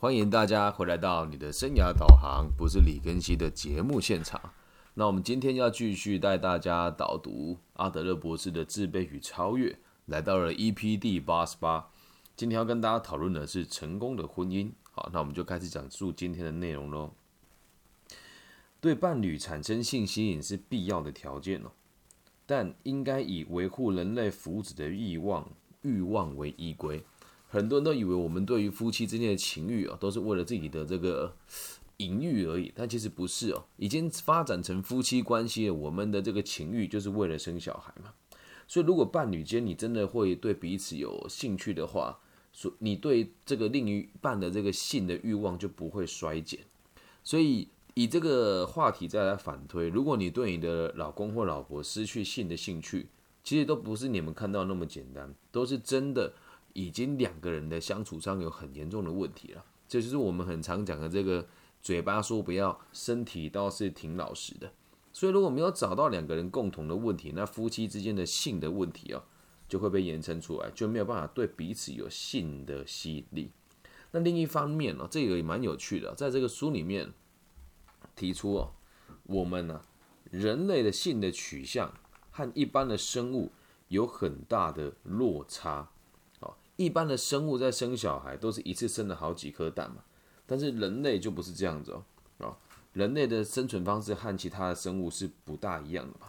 欢迎大家回来到你的生涯导航，不是李根熙的节目现场。那我们今天要继续带大家导读阿德勒博士的《自卑与超越》，来到了 EP 第八十八。今天要跟大家讨论的是成功的婚姻。好，那我们就开始讲述今天的内容喽。对伴侣产生性吸引是必要的条件哦，但应该以维护人类福祉的欲望欲望为依归。很多人都以为我们对于夫妻之间的情欲啊，都是为了自己的这个淫欲而已，但其实不是哦。已经发展成夫妻关系了，我们的这个情欲就是为了生小孩嘛。所以，如果伴侣间你真的会对彼此有兴趣的话，所你对这个另一半的这个性的欲望就不会衰减。所以，以这个话题再来反推，如果你对你的老公或老婆失去性的兴趣，其实都不是你们看到那么简单，都是真的。已经两个人的相处上有很严重的问题了，这就是我们很常讲的这个嘴巴说不要，身体倒是挺老实的。所以如果没有找到两个人共同的问题，那夫妻之间的性的问题哦，就会被延伸出来，就没有办法对彼此有性的吸引力。那另一方面呢，这个也蛮有趣的，在这个书里面提出哦，我们呢人类的性的取向和一般的生物有很大的落差。一般的生物在生小孩都是一次生了好几颗蛋嘛，但是人类就不是这样子哦，啊，人类的生存方式和其他的生物是不大一样的嘛。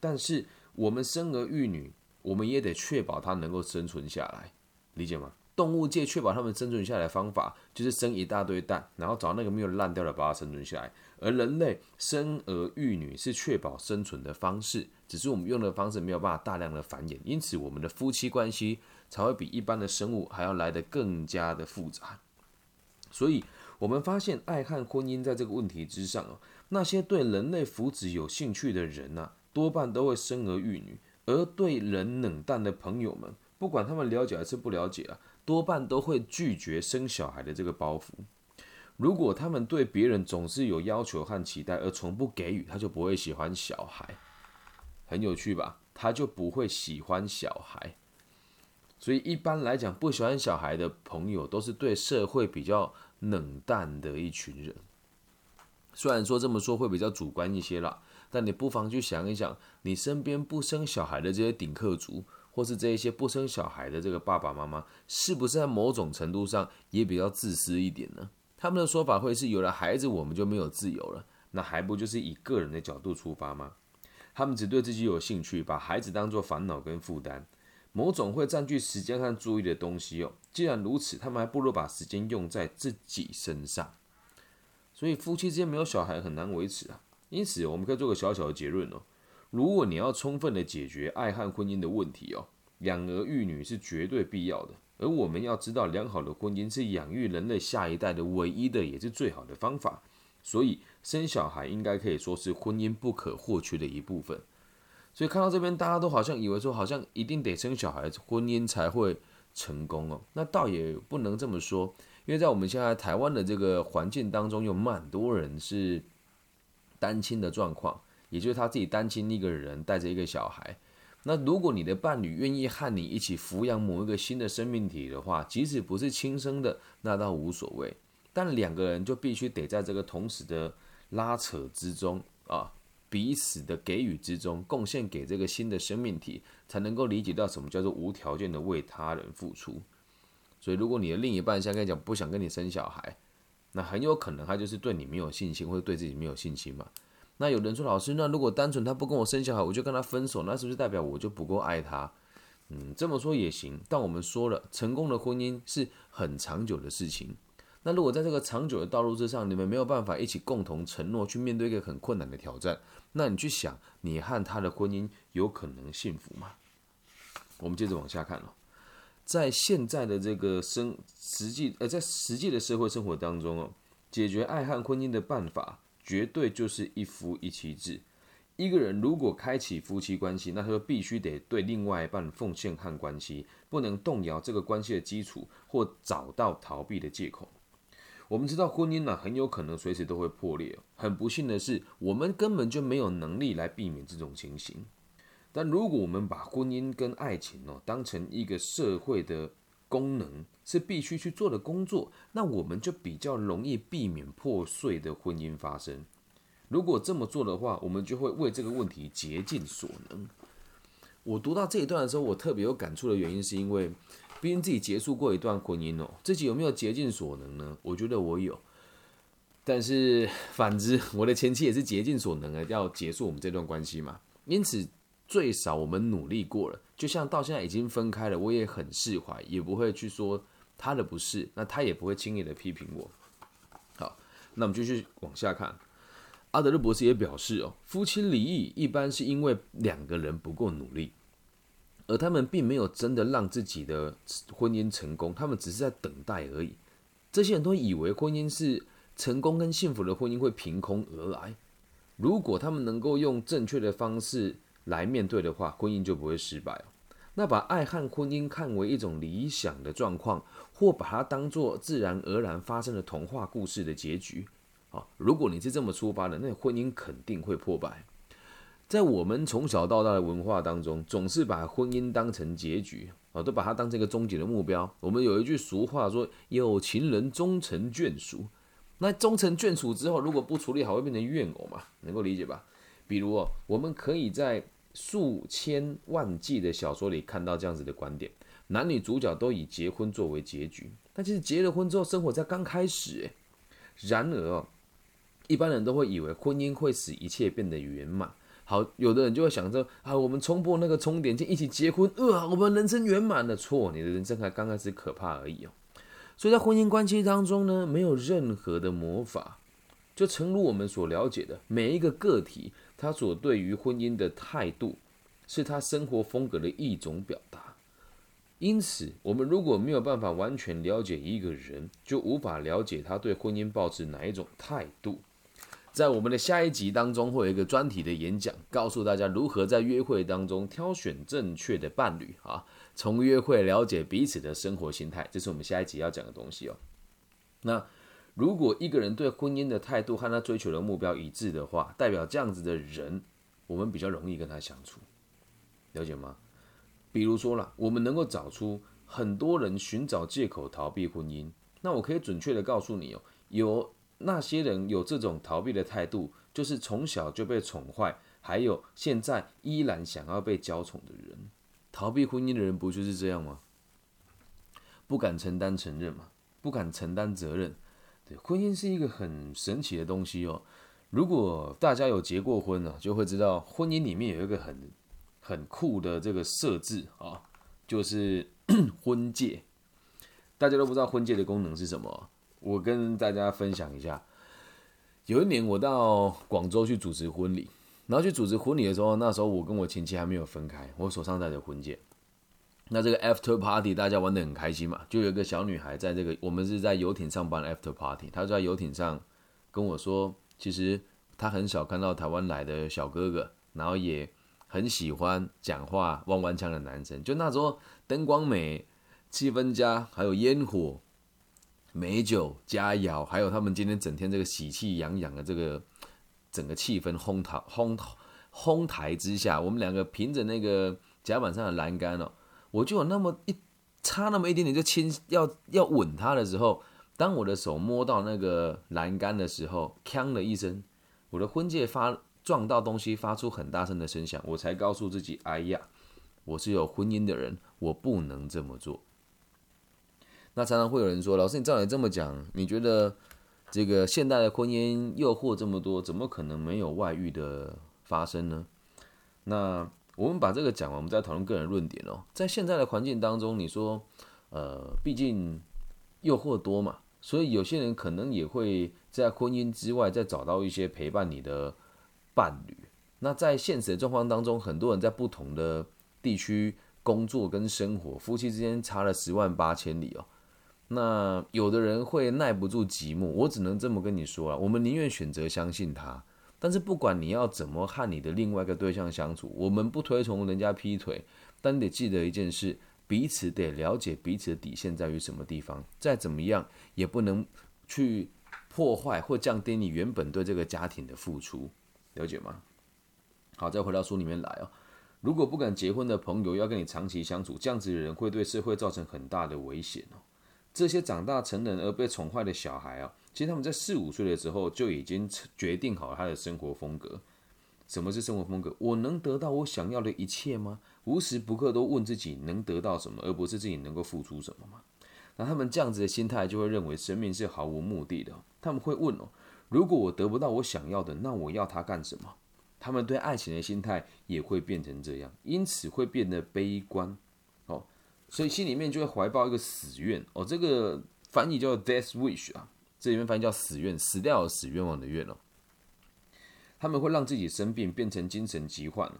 但是我们生儿育女，我们也得确保它能够生存下来，理解吗？动物界确保它们生存下来的方法就是生一大堆蛋，然后找那个没有烂掉的把它生存下来。而人类生儿育女是确保生存的方式，只是我们用的方式没有办法大量的繁衍，因此我们的夫妻关系。才会比一般的生物还要来得更加的复杂，所以我们发现爱和婚姻在这个问题之上啊，那些对人类福祉有兴趣的人呐，多半都会生儿育女；而对人冷淡的朋友们，不管他们了解还是不了解啊，多半都会拒绝生小孩的这个包袱。如果他们对别人总是有要求和期待，而从不给予，他就不会喜欢小孩。很有趣吧？他就不会喜欢小孩。所以一般来讲，不喜欢小孩的朋友都是对社会比较冷淡的一群人。虽然说这么说会比较主观一些啦，但你不妨去想一想，你身边不生小孩的这些顶客族，或是这一些不生小孩的这个爸爸妈妈，是不是在某种程度上也比较自私一点呢？他们的说法会是：有了孩子，我们就没有自由了。那还不就是以个人的角度出发吗？他们只对自己有兴趣，把孩子当做烦恼跟负担。某种会占据时间和注意的东西哦，既然如此，他们还不如把时间用在自己身上。所以夫妻之间没有小孩很难维持啊。因此，我们可以做个小小的结论哦：如果你要充分的解决爱和婚姻的问题哦，养儿育女是绝对必要的。而我们要知道，良好的婚姻是养育人类下一代的唯一的，也是最好的方法。所以，生小孩应该可以说是婚姻不可或缺的一部分。所以看到这边，大家都好像以为说，好像一定得生小孩，婚姻才会成功哦。那倒也不能这么说，因为在我们现在台湾的这个环境当中，有蛮多人是单亲的状况，也就是他自己单亲一个人带着一个小孩。那如果你的伴侣愿意和你一起抚养某一个新的生命体的话，即使不是亲生的，那倒无所谓。但两个人就必须得在这个同时的拉扯之中啊。彼此的给予之中，贡献给这个新的生命体，才能够理解到什么叫做无条件的为他人付出。所以，如果你的另一半像跟你讲不想跟你生小孩，那很有可能他就是对你没有信心，或者对自己没有信心嘛。那有人说，老师，那如果单纯他不跟我生小孩，我就跟他分手，那是不是代表我就不够爱他？嗯，这么说也行。但我们说了，成功的婚姻是很长久的事情。那如果在这个长久的道路之上，你们没有办法一起共同承诺去面对一个很困难的挑战，那你去想，你和他的婚姻有可能幸福吗？我们接着往下看哦，在现在的这个生实际呃，在实际的社会生活当中哦，解决爱和婚姻的办法，绝对就是一夫一妻制。一个人如果开启夫妻关系，那他就必须得对另外一半奉献和关系，不能动摇这个关系的基础，或找到逃避的借口。我们知道婚姻呢很有可能随时都会破裂。很不幸的是，我们根本就没有能力来避免这种情形。但如果我们把婚姻跟爱情哦当成一个社会的功能，是必须去做的工作，那我们就比较容易避免破碎的婚姻发生。如果这么做的话，我们就会为这个问题竭尽所能。我读到这一段的时候，我特别有感触的原因，是因为毕竟自己结束过一段婚姻哦，自己有没有竭尽所能呢？我觉得我有，但是反之，我的前妻也是竭尽所能的，要结束我们这段关系嘛。因此，最少我们努力过了，就像到现在已经分开了，我也很释怀，也不会去说他的不是，那他也不会轻易的批评我。好，那我们继续往下看。阿德勒博士也表示，哦，夫妻离异一般是因为两个人不够努力，而他们并没有真的让自己的婚姻成功，他们只是在等待而已。这些人都以为婚姻是成功跟幸福的婚姻会凭空而来。如果他们能够用正确的方式来面对的话，婚姻就不会失败那把爱和婚姻看为一种理想的状况，或把它当做自然而然发生的童话故事的结局。啊，如果你是这么出发的，那婚姻肯定会破败。在我们从小到大的文化当中，总是把婚姻当成结局，啊，都把它当成一个终极的目标。我们有一句俗话说：“有情人终成眷属。”那终成眷属之后，如果不处理好，会变成怨偶嘛？能够理解吧？比如哦，我们可以在数千万计的小说里看到这样子的观点：男女主角都以结婚作为结局，但其实结了婚之后，生活才刚开始。然而哦。一般人都会以为婚姻会使一切变得圆满。好，有的人就会想着啊，我们冲破那个冲点就，一起结婚，呃，我们人生圆满了。错，你的人生才刚开始可怕而已哦。所以在婚姻关系当中呢，没有任何的魔法。就诚如我们所了解的，每一个个体他所对于婚姻的态度，是他生活风格的一种表达。因此，我们如果没有办法完全了解一个人，就无法了解他对婚姻抱持哪一种态度。在我们的下一集当中，会有一个专题的演讲，告诉大家如何在约会当中挑选正确的伴侣啊，从约会了解彼此的生活心态，这是我们下一集要讲的东西哦。那如果一个人对婚姻的态度和他追求的目标一致的话，代表这样子的人，我们比较容易跟他相处，了解吗？比如说了，我们能够找出很多人寻找借口逃避婚姻，那我可以准确的告诉你哦，有。那些人有这种逃避的态度，就是从小就被宠坏，还有现在依然想要被娇宠的人。逃避婚姻的人不就是这样吗？不敢承担承认嘛，不敢承担责任。对，婚姻是一个很神奇的东西哦。如果大家有结过婚呢，就会知道婚姻里面有一个很很酷的这个设置啊，就是 婚戒。大家都不知道婚戒的功能是什么。我跟大家分享一下，有一年我到广州去主持婚礼，然后去主持婚礼的时候，那时候我跟我前妻还没有分开，我手上戴着婚戒。那这个 after party 大家玩的很开心嘛，就有一个小女孩在这个我们是在游艇上办 after party，她在游艇上跟我说，其实她很少看到台湾来的小哥哥，然后也很喜欢讲话弯弯腔的男生，就那时候灯光美，气氛佳，还有烟火。美酒佳肴，还有他们今天整天这个喜气洋洋的这个整个气氛烘陶烘烘台之下，我们两个凭着那个甲板上的栏杆哦，我就有那么一差那么一点点就亲要要吻他的时候，当我的手摸到那个栏杆的时候，锵的一声，我的婚戒发撞到东西发出很大声的声响，我才告诉自己，哎呀，我是有婚姻的人，我不能这么做。那常常会有人说：“老师，你照你这么讲，你觉得这个现代的婚姻诱惑这么多，怎么可能没有外遇的发生呢？”那我们把这个讲完，我们再讨论个人论点哦。在现在的环境当中，你说，呃，毕竟诱惑多嘛，所以有些人可能也会在婚姻之外再找到一些陪伴你的伴侣。那在现实的状况当中，很多人在不同的地区工作跟生活，夫妻之间差了十万八千里哦。那有的人会耐不住寂寞，我只能这么跟你说啊，我们宁愿选择相信他。但是不管你要怎么和你的另外一个对象相处，我们不推崇人家劈腿，但你得记得一件事：彼此得了解彼此的底线在于什么地方。再怎么样也不能去破坏或降低你原本对这个家庭的付出，了解吗？好，再回到书里面来哦。如果不敢结婚的朋友要跟你长期相处，这样子的人会对社会造成很大的危险哦。这些长大成人而被宠坏的小孩啊，其实他们在四五岁的时候就已经决定好他的生活风格。什么是生活风格？我能得到我想要的一切吗？无时不刻都问自己能得到什么，而不是自己能够付出什么吗？那他们这样子的心态，就会认为生命是毫无目的的。他们会问哦，如果我得不到我想要的，那我要它干什么？他们对爱情的心态也会变成这样，因此会变得悲观。所以心里面就会怀抱一个死愿。哦，这个翻译叫 death wish 啊，这里面翻译叫死愿，死掉死愿望的愿哦。他们会让自己生病，变成精神疾患。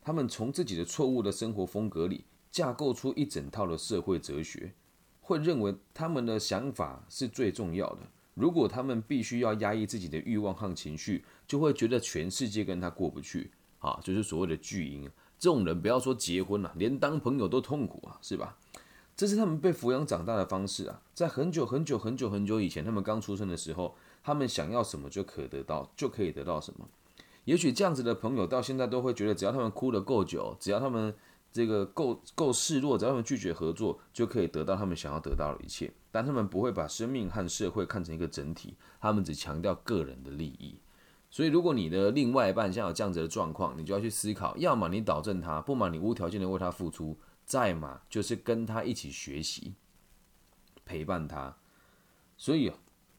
他们从自己的错误的生活风格里架构出一整套的社会哲学，会认为他们的想法是最重要的。如果他们必须要压抑自己的欲望和情绪，就会觉得全世界跟他过不去。啊，就是所谓的巨婴。这种人不要说结婚了，连当朋友都痛苦啊，是吧？这是他们被抚养长大的方式啊。在很久很久很久很久以前，他们刚出生的时候，他们想要什么就可得到，就可以得到什么。也许这样子的朋友到现在都会觉得，只要他们哭得够久，只要他们这个够够示弱，只要他们拒绝合作，就可以得到他们想要得到的一切。但他们不会把生命和社会看成一个整体，他们只强调个人的利益。所以，如果你的另外一半像有这样子的状况，你就要去思考：要么你导正他，不嘛你无条件的为他付出；再嘛就是跟他一起学习，陪伴他。所以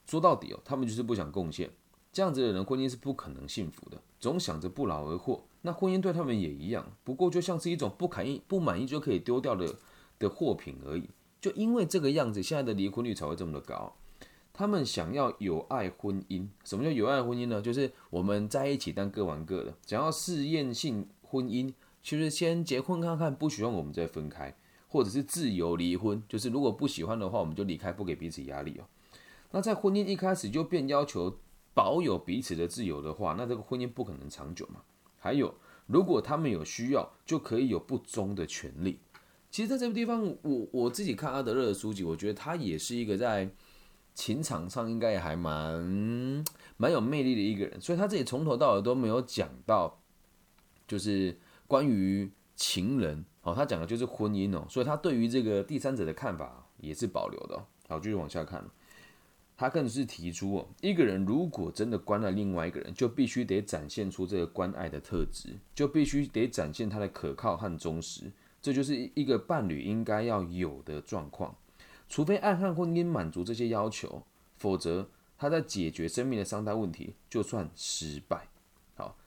说到底哦，他们就是不想贡献。这样子的人，婚姻是不可能幸福的。总想着不劳而获，那婚姻对他们也一样，不过就像是一种不满意、不满意就可以丢掉的的货品而已。就因为这个样子，现在的离婚率才会这么的高。他们想要有爱婚姻，什么叫有爱婚姻呢？就是我们在一起，但各玩各的。想要试验性婚姻，其实先结婚看看，不喜欢我们再分开，或者是自由离婚，就是如果不喜欢的话，我们就离开，不给彼此压力哦。那在婚姻一开始就变要求。保有彼此的自由的话，那这个婚姻不可能长久嘛。还有，如果他们有需要，就可以有不忠的权利。其实，在这个地方，我我自己看阿德勒的书籍，我觉得他也是一个在情场上应该也还蛮 蛮有魅力的一个人。所以他自己从头到尾都没有讲到，就是关于情人哦，他讲的就是婚姻哦。所以他对于这个第三者的看法也是保留的。好，继续往下看。他更是提出哦，一个人如果真的关爱另外一个人，就必须得展现出这个关爱的特质，就必须得展现他的可靠和忠实，这就是一个伴侣应该要有的状况。除非爱汉婚姻满足这些要求，否则他在解决生命的三大问题就算失败。好，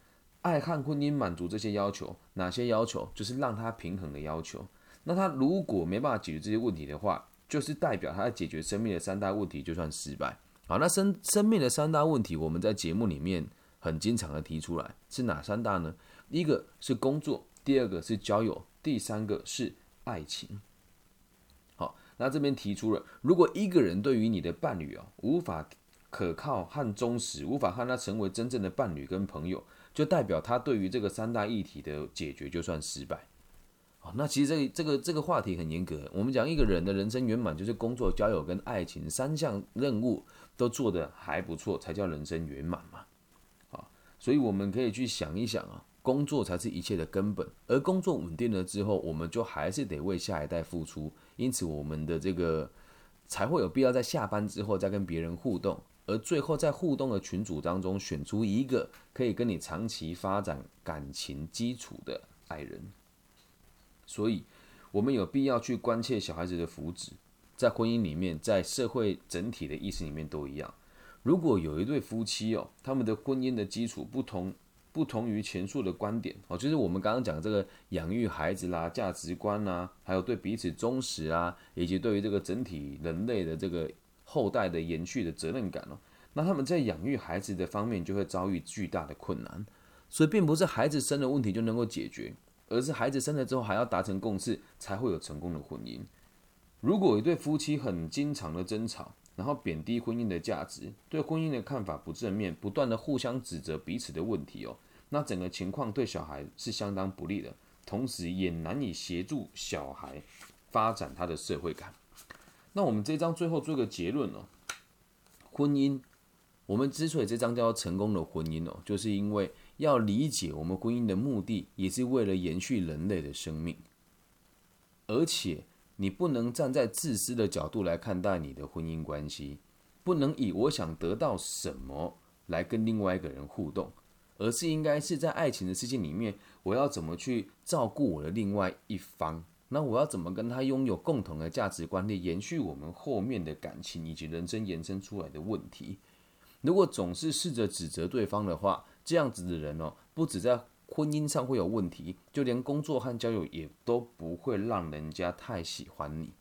爱汉婚姻满足这些要求，哪些要求？就是让他平衡的要求。那他如果没办法解决这些问题的话，就是代表他在解决生命的三大问题就算失败。好，那生生命的三大问题，我们在节目里面很经常的提出来，是哪三大呢？第一个是工作，第二个是交友，第三个是爱情。那这边提出了，如果一个人对于你的伴侣啊无法可靠和忠实，无法和他成为真正的伴侣跟朋友，就代表他对于这个三大议题的解决就算失败。那其实这这个这个话题很严格。我们讲一个人的人生圆满，就是工作、交友跟爱情三项任务都做得还不错，才叫人生圆满嘛。啊，所以我们可以去想一想啊，工作才是一切的根本。而工作稳定了之后，我们就还是得为下一代付出。因此，我们的这个才会有必要在下班之后再跟别人互动，而最后在互动的群组当中选出一个可以跟你长期发展感情基础的爱人。所以，我们有必要去关切小孩子的福祉，在婚姻里面，在社会整体的意识里面都一样。如果有一对夫妻哦，他们的婚姻的基础不同，不同于前述的观点哦，就是我们刚刚讲这个养育孩子啦、价值观啦，还有对彼此忠实啊，以及对于这个整体人类的这个后代的延续的责任感哦，那他们在养育孩子的方面就会遭遇巨大的困难。所以，并不是孩子生的问题就能够解决。而是孩子生了之后还要达成共识，才会有成功的婚姻。如果一对夫妻很经常的争吵，然后贬低婚姻的价值，对婚姻的看法不正面，不断的互相指责彼此的问题哦，那整个情况对小孩是相当不利的，同时也难以协助小孩发展他的社会感。那我们这章最后做个结论哦，婚姻，我们之所以这章叫成功的婚姻哦，就是因为。要理解我们婚姻的目的，也是为了延续人类的生命。而且，你不能站在自私的角度来看待你的婚姻关系，不能以我想得到什么来跟另外一个人互动，而是应该是在爱情的世界里面，我要怎么去照顾我的另外一方？那我要怎么跟他拥有共同的价值观念，延续我们后面的感情以及人生延伸出来的问题？如果总是试着指责对方的话，这样子的人哦，不止在婚姻上会有问题，就连工作和交友也都不会让人家太喜欢你，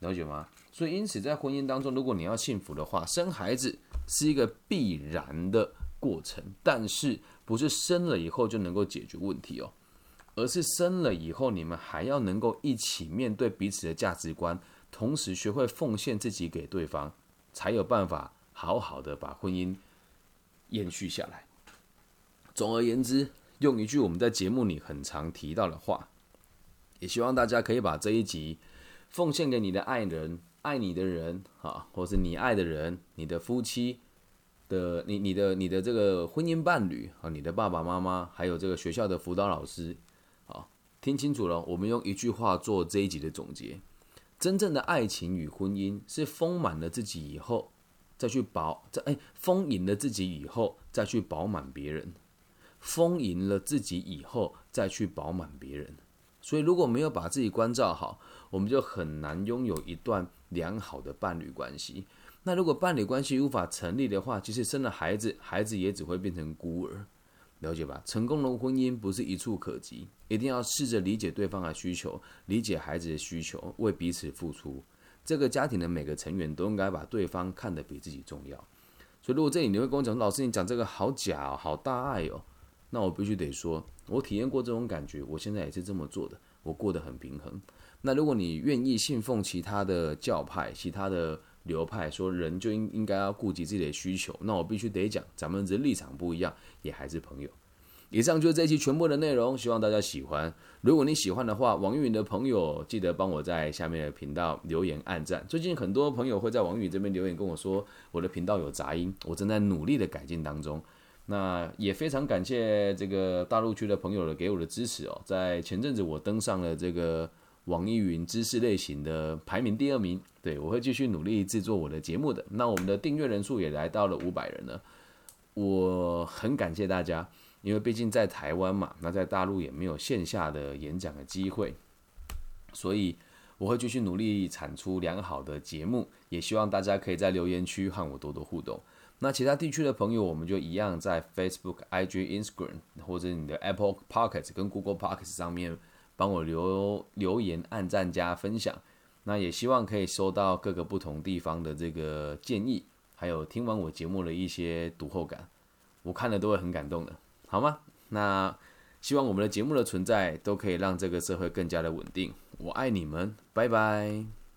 了解吗？所以因此，在婚姻当中，如果你要幸福的话，生孩子是一个必然的过程，但是不是生了以后就能够解决问题哦。而是生了以后，你们还要能够一起面对彼此的价值观，同时学会奉献自己给对方，才有办法好好的把婚姻延续下来。总而言之，用一句我们在节目里很常提到的话，也希望大家可以把这一集奉献给你的爱人、爱你的人，哈，或是你爱的人、你的夫妻的、你、你的、你的这个婚姻伴侣啊，你的爸爸妈妈，还有这个学校的辅导老师。听清楚了，我们用一句话做这一集的总结：真正的爱情与婚姻是丰满了自己以后，再去饱；再哎，丰盈了自己以后，再去饱满别人；丰盈了自己以后，再去饱满别人。所以，如果没有把自己关照好，我们就很难拥有一段良好的伴侣关系。那如果伴侣关系无法成立的话，即使生了孩子，孩子也只会变成孤儿。了解吧？成功的婚姻不是一触可及，一定要试着理解对方的需求，理解孩子的需求，为彼此付出。这个家庭的每个成员都应该把对方看得比自己重要。所以，如果这里你会跟我讲，老师你讲这个好假哦，好大爱哦，那我必须得说，我体验过这种感觉，我现在也是这么做的，我过得很平衡。那如果你愿意信奉其他的教派，其他的。流派说人就应应该要顾及自己的需求，那我必须得讲，咱们这立场不一样，也还是朋友。以上就是这一期全部的内容，希望大家喜欢。如果你喜欢的话，网易云的朋友记得帮我在下面的频道留言按赞。最近很多朋友会在网易云这边留言跟我说，我的频道有杂音，我正在努力的改进当中。那也非常感谢这个大陆区的朋友的给我的支持哦，在前阵子我登上了这个。网易云知识类型的排名第二名，对我会继续努力制作我的节目的。那我们的订阅人数也来到了五百人了，我很感谢大家，因为毕竟在台湾嘛，那在大陆也没有线下的演讲的机会，所以我会继续努力产出良好的节目，也希望大家可以在留言区和我多多互动。那其他地区的朋友，我们就一样在 Facebook、IG、Instagram 或者你的 Apple p o c k e t 跟 Google p o c k e t 上面。帮我留留言、按赞、加分享，那也希望可以收到各个不同地方的这个建议，还有听完我节目的一些读后感，我看了都会很感动的，好吗？那希望我们的节目的存在都可以让这个社会更加的稳定。我爱你们，拜拜。